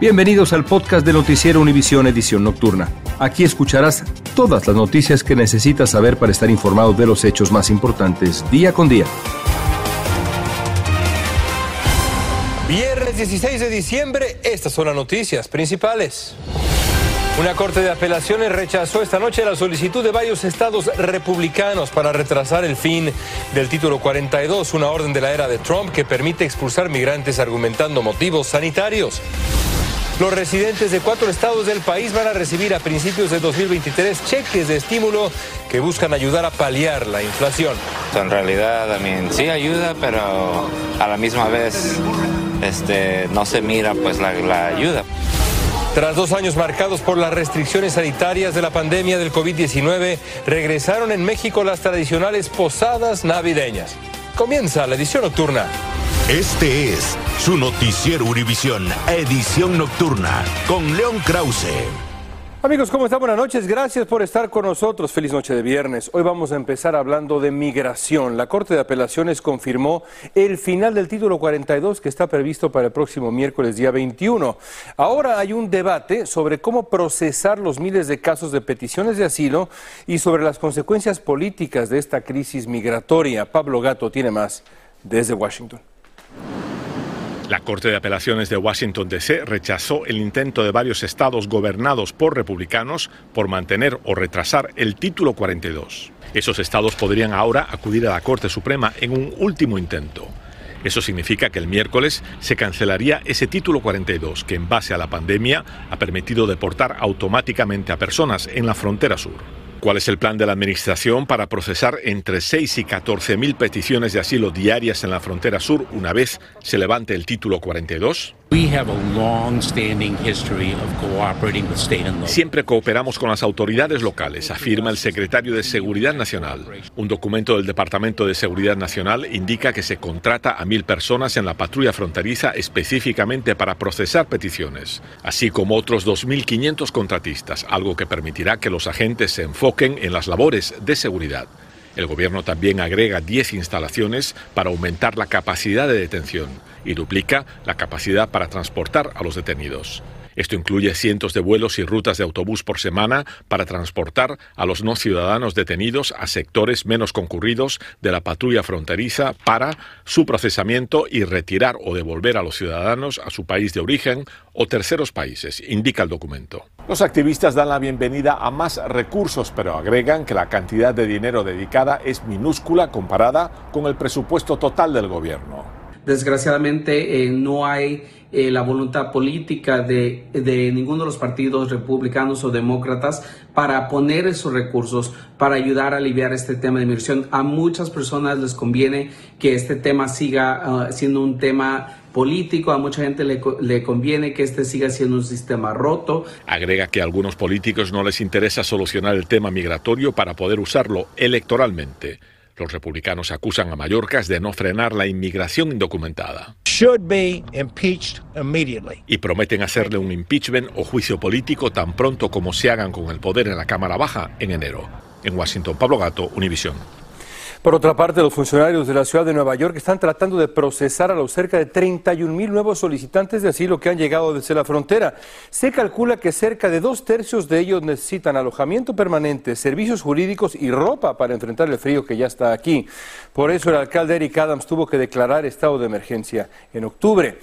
Bienvenidos al podcast de Noticiero Univisión Edición Nocturna. Aquí escucharás todas las noticias que necesitas saber para estar informado de los hechos más importantes día con día. Viernes 16 de diciembre, estas son las noticias principales. Una corte de apelaciones rechazó esta noche la solicitud de varios estados republicanos para retrasar el fin del título 42, una orden de la era de Trump que permite expulsar migrantes argumentando motivos sanitarios. Los residentes de cuatro estados del país van a recibir a principios de 2023 cheques de estímulo que buscan ayudar a paliar la inflación. En realidad, mean, sí ayuda, pero a la misma vez este, no se mira pues la, la ayuda. Tras dos años marcados por las restricciones sanitarias de la pandemia del COVID-19, regresaron en México las tradicionales posadas navideñas. Comienza la edición nocturna. Este es su noticiero Univisión, edición nocturna, con León Krause. Amigos, ¿cómo están? Buenas noches. Gracias por estar con nosotros. Feliz noche de viernes. Hoy vamos a empezar hablando de migración. La Corte de Apelaciones confirmó el final del título 42 que está previsto para el próximo miércoles día 21. Ahora hay un debate sobre cómo procesar los miles de casos de peticiones de asilo y sobre las consecuencias políticas de esta crisis migratoria. Pablo Gato tiene más desde Washington. La Corte de Apelaciones de Washington, D.C. rechazó el intento de varios estados gobernados por republicanos por mantener o retrasar el título 42. Esos estados podrían ahora acudir a la Corte Suprema en un último intento. Eso significa que el miércoles se cancelaría ese título 42 que en base a la pandemia ha permitido deportar automáticamente a personas en la frontera sur. ¿Cuál es el plan de la Administración para procesar entre 6 y 14 mil peticiones de asilo diarias en la frontera sur una vez se levante el título 42? Siempre cooperamos con las autoridades locales, afirma el secretario de Seguridad Nacional. Un documento del Departamento de Seguridad Nacional indica que se contrata a mil personas en la patrulla fronteriza específicamente para procesar peticiones, así como otros 2.500 contratistas, algo que permitirá que los agentes se enfoquen en las labores de seguridad. El gobierno también agrega 10 instalaciones para aumentar la capacidad de detención y duplica la capacidad para transportar a los detenidos. Esto incluye cientos de vuelos y rutas de autobús por semana para transportar a los no ciudadanos detenidos a sectores menos concurridos de la patrulla fronteriza para su procesamiento y retirar o devolver a los ciudadanos a su país de origen o terceros países, indica el documento. Los activistas dan la bienvenida a más recursos, pero agregan que la cantidad de dinero dedicada es minúscula comparada con el presupuesto total del gobierno. Desgraciadamente eh, no hay eh, la voluntad política de, de, ninguno de los partidos republicanos o demócratas para poner esos recursos para ayudar a aliviar este tema de inmigración. A muchas personas les conviene que este tema siga uh, siendo un tema político, a mucha gente le, le, conviene que este siga siendo un sistema roto. Agrega que a algunos políticos no les interesa solucionar el tema migratorio para poder usarlo electoralmente. Los republicanos acusan a Mallorcas de no frenar la inmigración indocumentada. Y prometen hacerle un impeachment o juicio político tan pronto como se hagan con el poder en la Cámara Baja en enero. En Washington, Pablo Gato, Univisión. Por otra parte, los funcionarios de la ciudad de Nueva York están tratando de procesar a los cerca de 31 mil nuevos solicitantes de asilo que han llegado desde la frontera. Se calcula que cerca de dos tercios de ellos necesitan alojamiento permanente, servicios jurídicos y ropa para enfrentar el frío que ya está aquí. Por eso el alcalde Eric Adams tuvo que declarar estado de emergencia en octubre.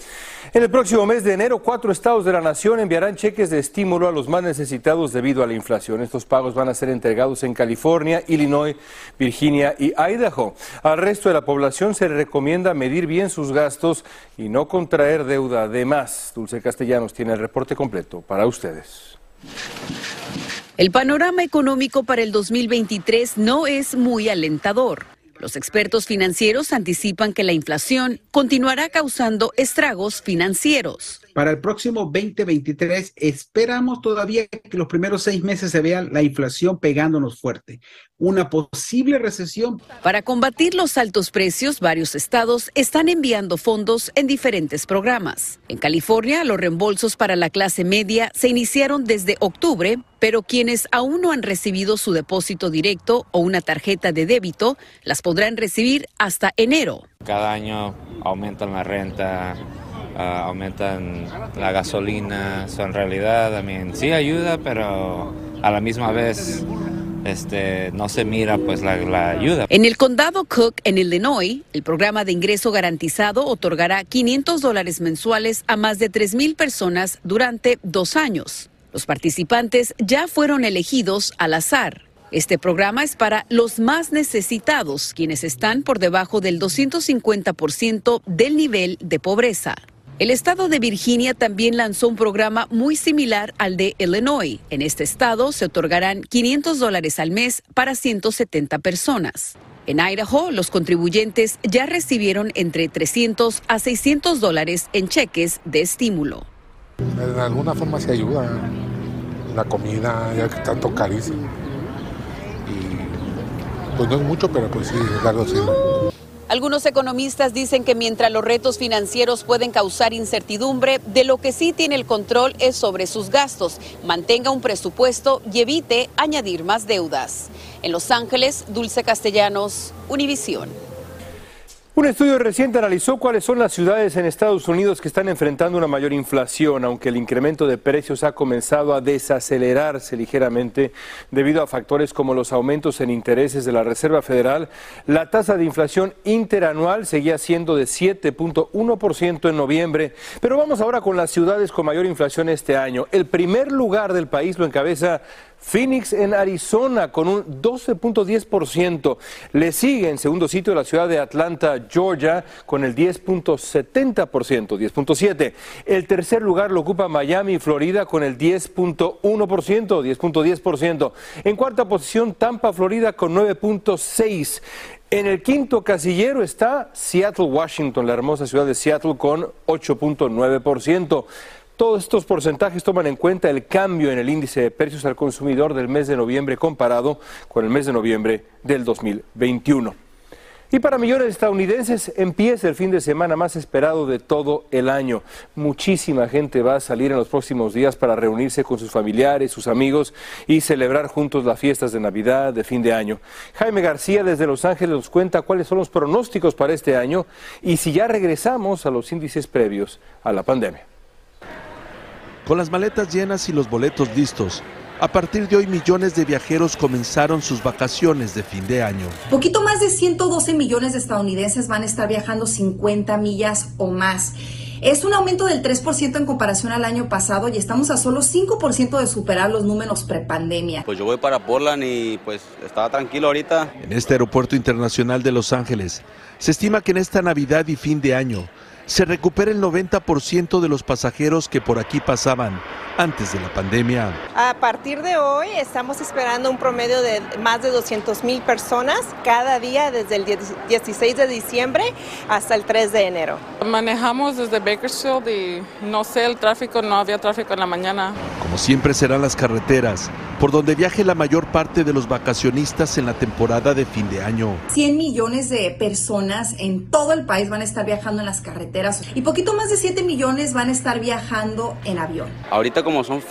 En el próximo mes de enero, cuatro estados de la nación enviarán cheques de estímulo a los más necesitados debido a la inflación. Estos pagos van a ser entregados en California, Illinois, Virginia y Idaho. Al resto de la población se le recomienda medir bien sus gastos y no contraer deuda de más. Dulce Castellanos tiene el reporte completo para ustedes. El panorama económico para el 2023 no es muy alentador. Los expertos financieros anticipan que la inflación continuará causando estragos financieros. Para el próximo 2023 esperamos todavía que los primeros seis meses se vea la inflación pegándonos fuerte. Una posible recesión. Para combatir los altos precios, varios estados están enviando fondos en diferentes programas. En California, los reembolsos para la clase media se iniciaron desde octubre, pero quienes aún no han recibido su depósito directo o una tarjeta de débito las podrán recibir hasta enero. Cada año aumentan la renta, ah, aumentan la gasolina. So, en realidad, también sí ayuda, pero a la misma vez este, no se mira pues la, la, ayuda. En el condado Cook, en Illinois, el programa de ingreso garantizado otorgará 500 dólares mensuales a más de 3 mil personas durante dos años. Los participantes ya fueron elegidos al azar. Este programa es para los más necesitados, quienes están por debajo del 250% del nivel de pobreza. El estado de Virginia también lanzó un programa muy similar al de Illinois. En este estado se otorgarán 500 dólares al mes para 170 personas. En Idaho, los contribuyentes ya recibieron entre 300 a 600 dólares en cheques de estímulo. De alguna forma se ayuda. La comida, ya que tanto carísimo. Y pues no es mucho, pero pues sí, algo así. Algunos economistas dicen que mientras los retos financieros pueden causar incertidumbre, de lo que sí tiene el control es sobre sus gastos. Mantenga un presupuesto y evite añadir más deudas. En Los Ángeles, Dulce Castellanos, Univisión. Un estudio reciente analizó cuáles son las ciudades en Estados Unidos que están enfrentando una mayor inflación, aunque el incremento de precios ha comenzado a desacelerarse ligeramente debido a factores como los aumentos en intereses de la Reserva Federal. La tasa de inflación interanual seguía siendo de 7.1% en noviembre, pero vamos ahora con las ciudades con mayor inflación este año. El primer lugar del país lo encabeza Phoenix en Arizona con un 12.10%. Le sigue en segundo sitio la ciudad de Atlanta, Georgia, con el 10.70%, 10.7%. El tercer lugar lo ocupa Miami, Florida, con el 10.1%, 10.10%. En cuarta posición, Tampa, Florida, con 9.6%. En el quinto casillero está Seattle, Washington, la hermosa ciudad de Seattle, con 8.9%. Todos estos porcentajes toman en cuenta el cambio en el índice de precios al consumidor del mes de noviembre comparado con el mes de noviembre del 2021. Y para millones de estadounidenses empieza el fin de semana más esperado de todo el año. Muchísima gente va a salir en los próximos días para reunirse con sus familiares, sus amigos y celebrar juntos las fiestas de Navidad, de fin de año. Jaime García desde Los Ángeles nos cuenta cuáles son los pronósticos para este año y si ya regresamos a los índices previos a la pandemia. Con las maletas llenas y los boletos listos, a partir de hoy millones de viajeros comenzaron sus vacaciones de fin de año. Poquito más de 112 millones de estadounidenses van a estar viajando 50 millas o más. Es un aumento del 3% en comparación al año pasado y estamos a solo 5% de superar los números prepandemia. Pues yo voy para Portland y pues estaba tranquilo ahorita. En este aeropuerto internacional de Los Ángeles, se estima que en esta Navidad y fin de año se recupera el 90% de los pasajeros que por aquí pasaban antes de la pandemia. A partir de hoy estamos esperando un promedio de más de 200 mil personas cada día desde el 16 de diciembre hasta el 3 de enero. Manejamos desde Bakersfield y no sé, el tráfico, no había tráfico en la mañana. Como siempre serán las carreteras por donde viaje la mayor parte de los vacacionistas en la temporada de fin de año. 100 millones de personas en todo el país van a estar viajando en las carreteras y poquito más de 7 millones van a estar viajando en avión. Ahorita como son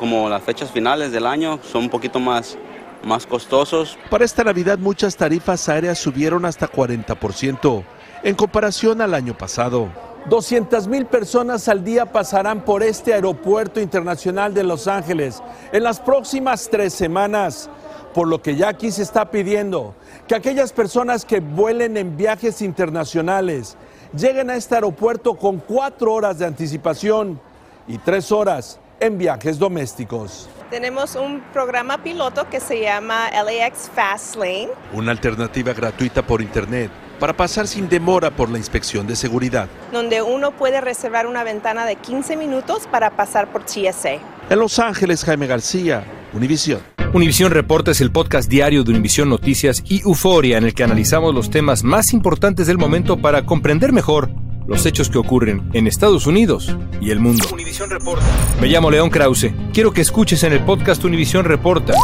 como las fechas finales del año, son un poquito más más costosos. Para esta Navidad muchas tarifas aéreas subieron hasta 40% en comparación al año pasado. 200 mil personas al día pasarán por este aeropuerto internacional de Los Ángeles en las próximas tres semanas, por lo que ya aquí se está pidiendo que aquellas personas que vuelen en viajes internacionales lleguen a este aeropuerto con cuatro horas de anticipación y tres horas en viajes domésticos. Tenemos un programa piloto que se llama LAX Fastlane. Una alternativa gratuita por Internet para pasar sin demora por la inspección de seguridad. donde uno puede reservar una ventana de 15 minutos para pasar por TSA. En Los Ángeles, Jaime García, Univisión. Univisión Reporta es el podcast diario de Univisión Noticias y Euforia en el que analizamos los temas más importantes del momento para comprender mejor los hechos que ocurren en Estados Unidos y el mundo. Me llamo León Krause. Quiero que escuches en el podcast Univisión Reporta.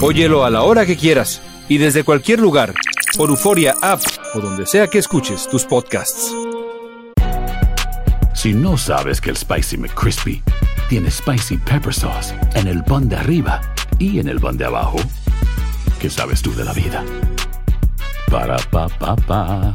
Óyelo a la hora que quieras y desde cualquier lugar por Euforia App o donde sea que escuches tus podcasts. Si no sabes que el Spicy McCrispy tiene Spicy Pepper Sauce en el pan de arriba y en el pan de abajo, ¿qué sabes tú de la vida? Para, pa, pa, pa.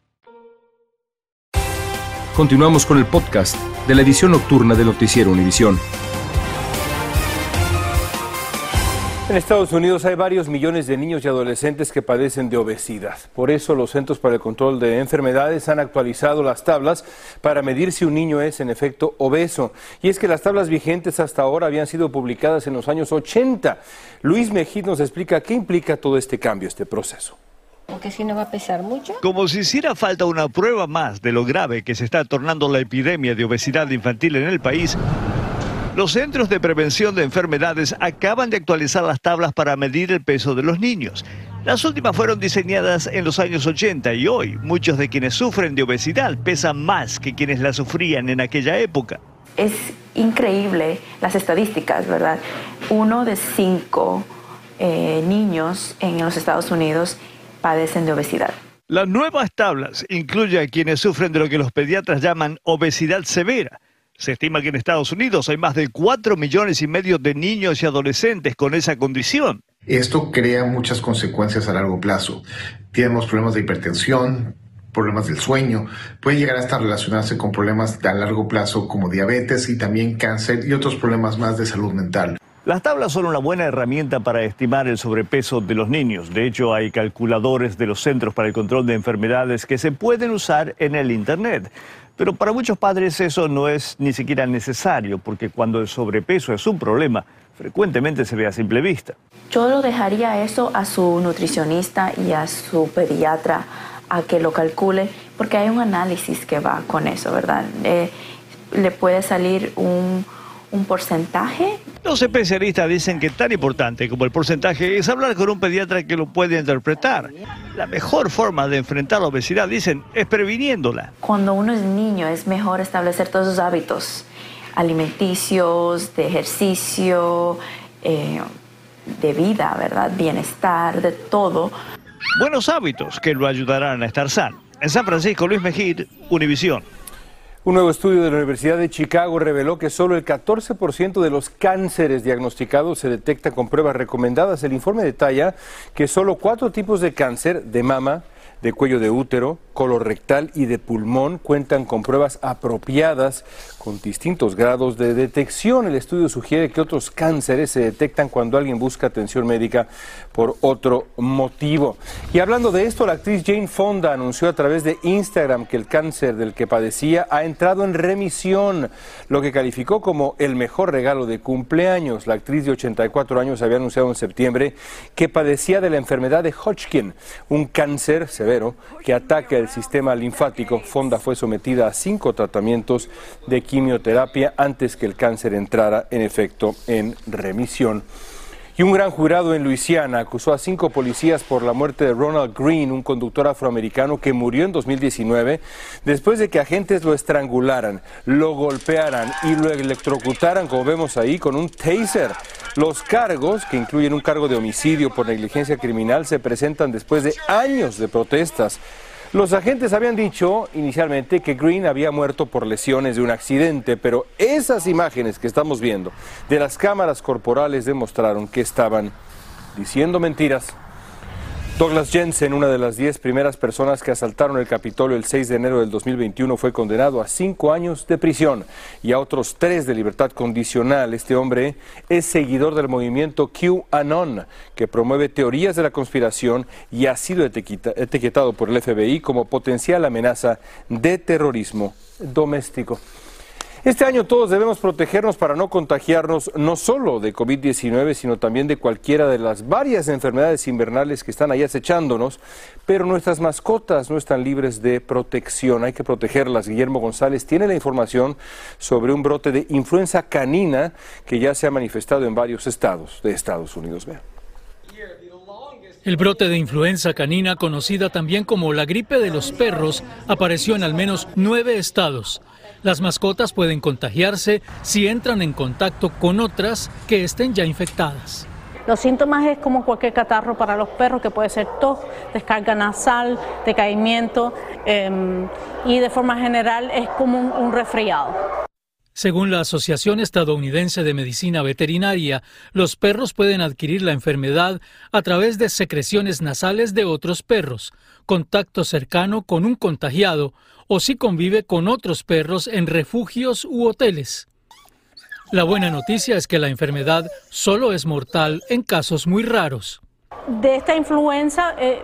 Continuamos con el podcast de la edición nocturna de Noticiero Univisión. En Estados Unidos hay varios millones de niños y adolescentes que padecen de obesidad. Por eso los Centros para el Control de Enfermedades han actualizado las tablas para medir si un niño es en efecto obeso. Y es que las tablas vigentes hasta ahora habían sido publicadas en los años 80. Luis Mejid nos explica qué implica todo este cambio, este proceso. Porque si no va a pesar mucho. Como si hiciera falta una prueba más de lo grave que se está tornando la epidemia de obesidad infantil en el país, los Centros de Prevención de Enfermedades acaban de actualizar las tablas para medir el peso de los niños. Las últimas fueron diseñadas en los años 80 y hoy muchos de quienes sufren de obesidad pesan más que quienes la sufrían en aquella época. Es increíble las estadísticas, ¿verdad? Uno de cinco eh, niños en los Estados Unidos padecen de obesidad. Las nuevas tablas incluyen a quienes sufren de lo que los pediatras llaman obesidad severa. Se estima que en Estados Unidos hay más de 4 millones y medio de niños y adolescentes con esa condición. Esto crea muchas consecuencias a largo plazo. Tenemos problemas de hipertensión, problemas del sueño, puede llegar hasta relacionarse con problemas a largo plazo como diabetes y también cáncer y otros problemas más de salud mental. Las tablas son una buena herramienta para estimar el sobrepeso de los niños. De hecho, hay calculadores de los Centros para el Control de Enfermedades que se pueden usar en el Internet. Pero para muchos padres eso no es ni siquiera necesario, porque cuando el sobrepeso es un problema, frecuentemente se ve a simple vista. Yo lo dejaría eso a su nutricionista y a su pediatra a que lo calcule, porque hay un análisis que va con eso, ¿verdad? Eh, le puede salir un, un porcentaje Los especialistas dicen que tan importante como el porcentaje es hablar con un pediatra que lo puede interpretar. La mejor forma de enfrentar la obesidad, dicen, es previniéndola. Cuando uno es niño es mejor establecer todos esos hábitos alimenticios, de ejercicio, eh, de vida, ¿verdad? Bienestar, de todo. Buenos hábitos que lo ayudarán a estar sano. En San Francisco, Luis Mejid, Univisión. Un nuevo estudio de la Universidad de Chicago reveló que solo el 14% de los cánceres diagnosticados se detecta con pruebas recomendadas. El informe detalla que solo cuatro tipos de cáncer de mama, de cuello de útero, colorectal y de pulmón cuentan con pruebas apropiadas con distintos grados de detección. El estudio sugiere que otros cánceres se detectan cuando alguien busca atención médica por otro motivo. Y hablando de esto, la actriz Jane Fonda anunció a través de Instagram que el cáncer del que padecía ha entrado en remisión, lo que calificó como el mejor regalo de cumpleaños. La actriz de 84 años había anunciado en septiembre que padecía de la enfermedad de Hodgkin, un cáncer severo que ataca el sistema linfático. Fonda fue sometida a cinco tratamientos de quimioterapia antes que el cáncer entrara en efecto en remisión. Y un gran jurado en Luisiana acusó a cinco policías por la muerte de Ronald Green, un conductor afroamericano que murió en 2019 después de que agentes lo estrangularan, lo golpearan y lo electrocutaran, como vemos ahí, con un taser. Los cargos, que incluyen un cargo de homicidio por negligencia criminal, se presentan después de años de protestas. Los agentes habían dicho inicialmente que Green había muerto por lesiones de un accidente, pero esas imágenes que estamos viendo de las cámaras corporales demostraron que estaban diciendo mentiras. Douglas Jensen, una de las diez primeras personas que asaltaron el Capitolio el 6 de enero del 2021, fue condenado a cinco años de prisión y a otros tres de libertad condicional. Este hombre es seguidor del movimiento QAnon, que promueve teorías de la conspiración y ha sido etiquetado por el FBI como potencial amenaza de terrorismo doméstico. Este año todos debemos protegernos para no contagiarnos no solo de COVID-19, sino también de cualquiera de las varias enfermedades invernales que están ahí acechándonos, pero nuestras mascotas no están libres de protección, hay que protegerlas. Guillermo González tiene la información sobre un brote de influenza canina que ya se ha manifestado en varios estados de Estados Unidos. Vean. El brote de influenza canina, conocida también como la gripe de los perros, apareció en al menos nueve estados. Las mascotas pueden contagiarse si entran en contacto con otras que estén ya infectadas. Los síntomas es como cualquier catarro para los perros, que puede ser tos, descarga nasal, decaimiento em, y de forma general es como un resfriado. Según la Asociación Estadounidense de Medicina Veterinaria, los perros pueden adquirir la enfermedad a través de secreciones nasales de otros perros, contacto cercano con un contagiado o si convive con otros perros en refugios u hoteles. La buena noticia es que la enfermedad solo es mortal en casos muy raros. De esta influenza eh,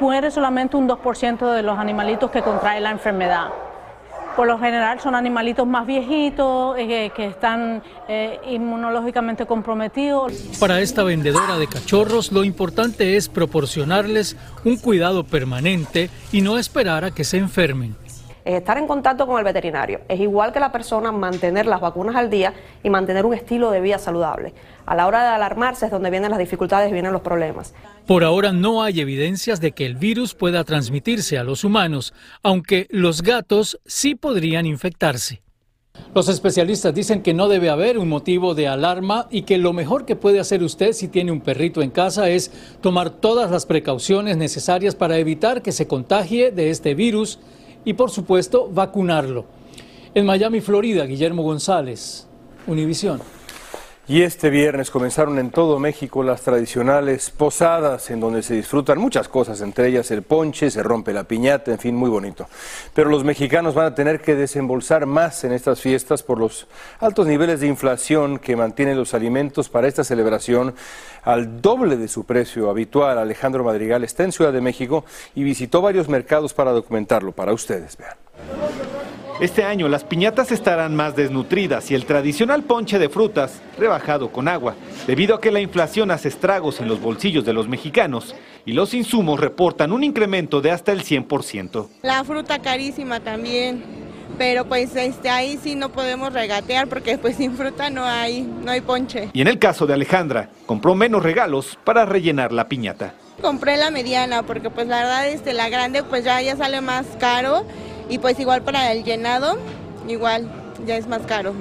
muere solamente un 2% de los animalitos que contraen la enfermedad. Por lo general son animalitos más viejitos, eh, que están eh, inmunológicamente comprometidos. Para esta vendedora de cachorros, lo importante es proporcionarles un cuidado permanente y no esperar a que se enfermen es estar en contacto con el veterinario. Es igual que la persona mantener las vacunas al día y mantener un estilo de vida saludable. A la hora de alarmarse es donde vienen las dificultades y vienen los problemas. Por ahora no hay evidencias de que el virus pueda transmitirse a los humanos, aunque los gatos sí podrían infectarse. Los especialistas dicen que no debe haber un motivo de alarma y que lo mejor que puede hacer usted si tiene un perrito en casa es tomar todas las precauciones necesarias para evitar que se contagie de este virus y por supuesto vacunarlo. En Miami, Florida, Guillermo González, Univisión. Y este viernes comenzaron en todo México las tradicionales posadas en donde se disfrutan muchas cosas, entre ellas el ponche, se rompe la piñata, en fin, muy bonito. Pero los mexicanos van a tener que desembolsar más en estas fiestas por los altos niveles de inflación que mantienen los alimentos para esta celebración al doble de su precio habitual. Alejandro Madrigal está en Ciudad de México y visitó varios mercados para documentarlo para ustedes. Vean. Este año las piñatas estarán más desnutridas y el tradicional ponche de frutas rebajado con agua, debido a que la inflación hace estragos en los bolsillos de los mexicanos y los insumos reportan un incremento de hasta el 100%. La fruta carísima también, pero pues este, ahí sí no podemos regatear porque pues sin fruta no hay, no hay ponche. Y en el caso de Alejandra, compró menos regalos para rellenar la piñata. Compré la mediana porque pues la verdad este, la grande pues ya, ya sale más caro y pues igual para el llenado, igual ya es más caro.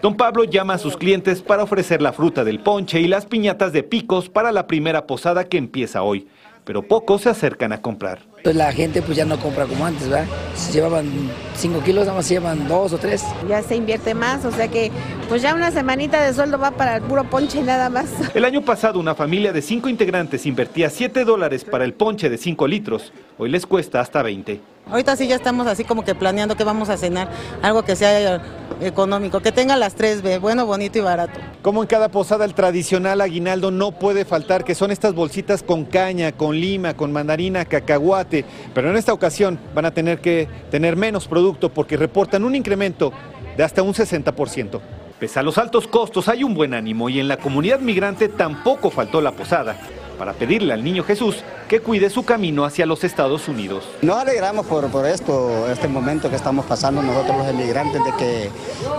Don Pablo llama a sus clientes para ofrecer la fruta del ponche y las piñatas de picos para la primera posada que empieza hoy, pero pocos se acercan a comprar. Pues la gente pues ya no compra como antes, ¿verdad? Si llevaban 5 kilos, nada más llevan 2 o 3. Ya se invierte más, o sea que pues ya una semanita de sueldo va para el puro ponche nada más. El año pasado una familia de 5 integrantes invertía 7 dólares para el ponche de 5 litros. Hoy les cuesta hasta 20. Ahorita sí ya estamos así como que planeando qué vamos a cenar, algo que sea económico, que tenga las tres B, bueno, bonito y barato. Como en cada posada, el tradicional aguinaldo no puede faltar, que son estas bolsitas con caña, con lima, con mandarina, cacahuate, pero en esta ocasión van a tener que tener menos producto porque reportan un incremento de hasta un 60%. Pese a los altos costos, hay un buen ánimo y en la comunidad migrante tampoco faltó la posada. Para pedirle al niño Jesús que cuide su camino hacia los Estados Unidos. Nos alegramos por, por esto, este momento que estamos pasando nosotros los emigrantes, de que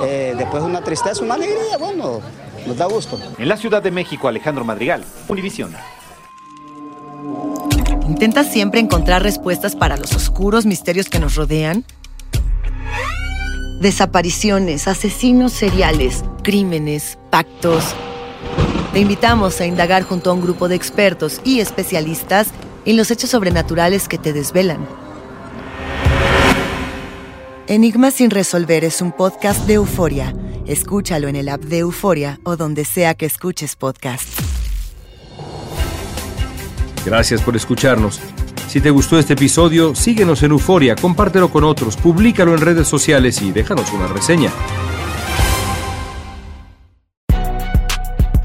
eh, después de una tristeza, una alegría, bueno, nos da gusto. En la Ciudad de México, Alejandro Madrigal, Univisión. ¿Intentas siempre encontrar respuestas para los oscuros misterios que nos rodean? Desapariciones, asesinos seriales, crímenes, pactos. Te invitamos a indagar junto a un grupo de expertos y especialistas en los hechos sobrenaturales que te desvelan. Enigma sin resolver es un podcast de euforia. Escúchalo en el app de Euforia o donde sea que escuches podcast. Gracias por escucharnos. Si te gustó este episodio, síguenos en Euforia, compártelo con otros, públicalo en redes sociales y déjanos una reseña.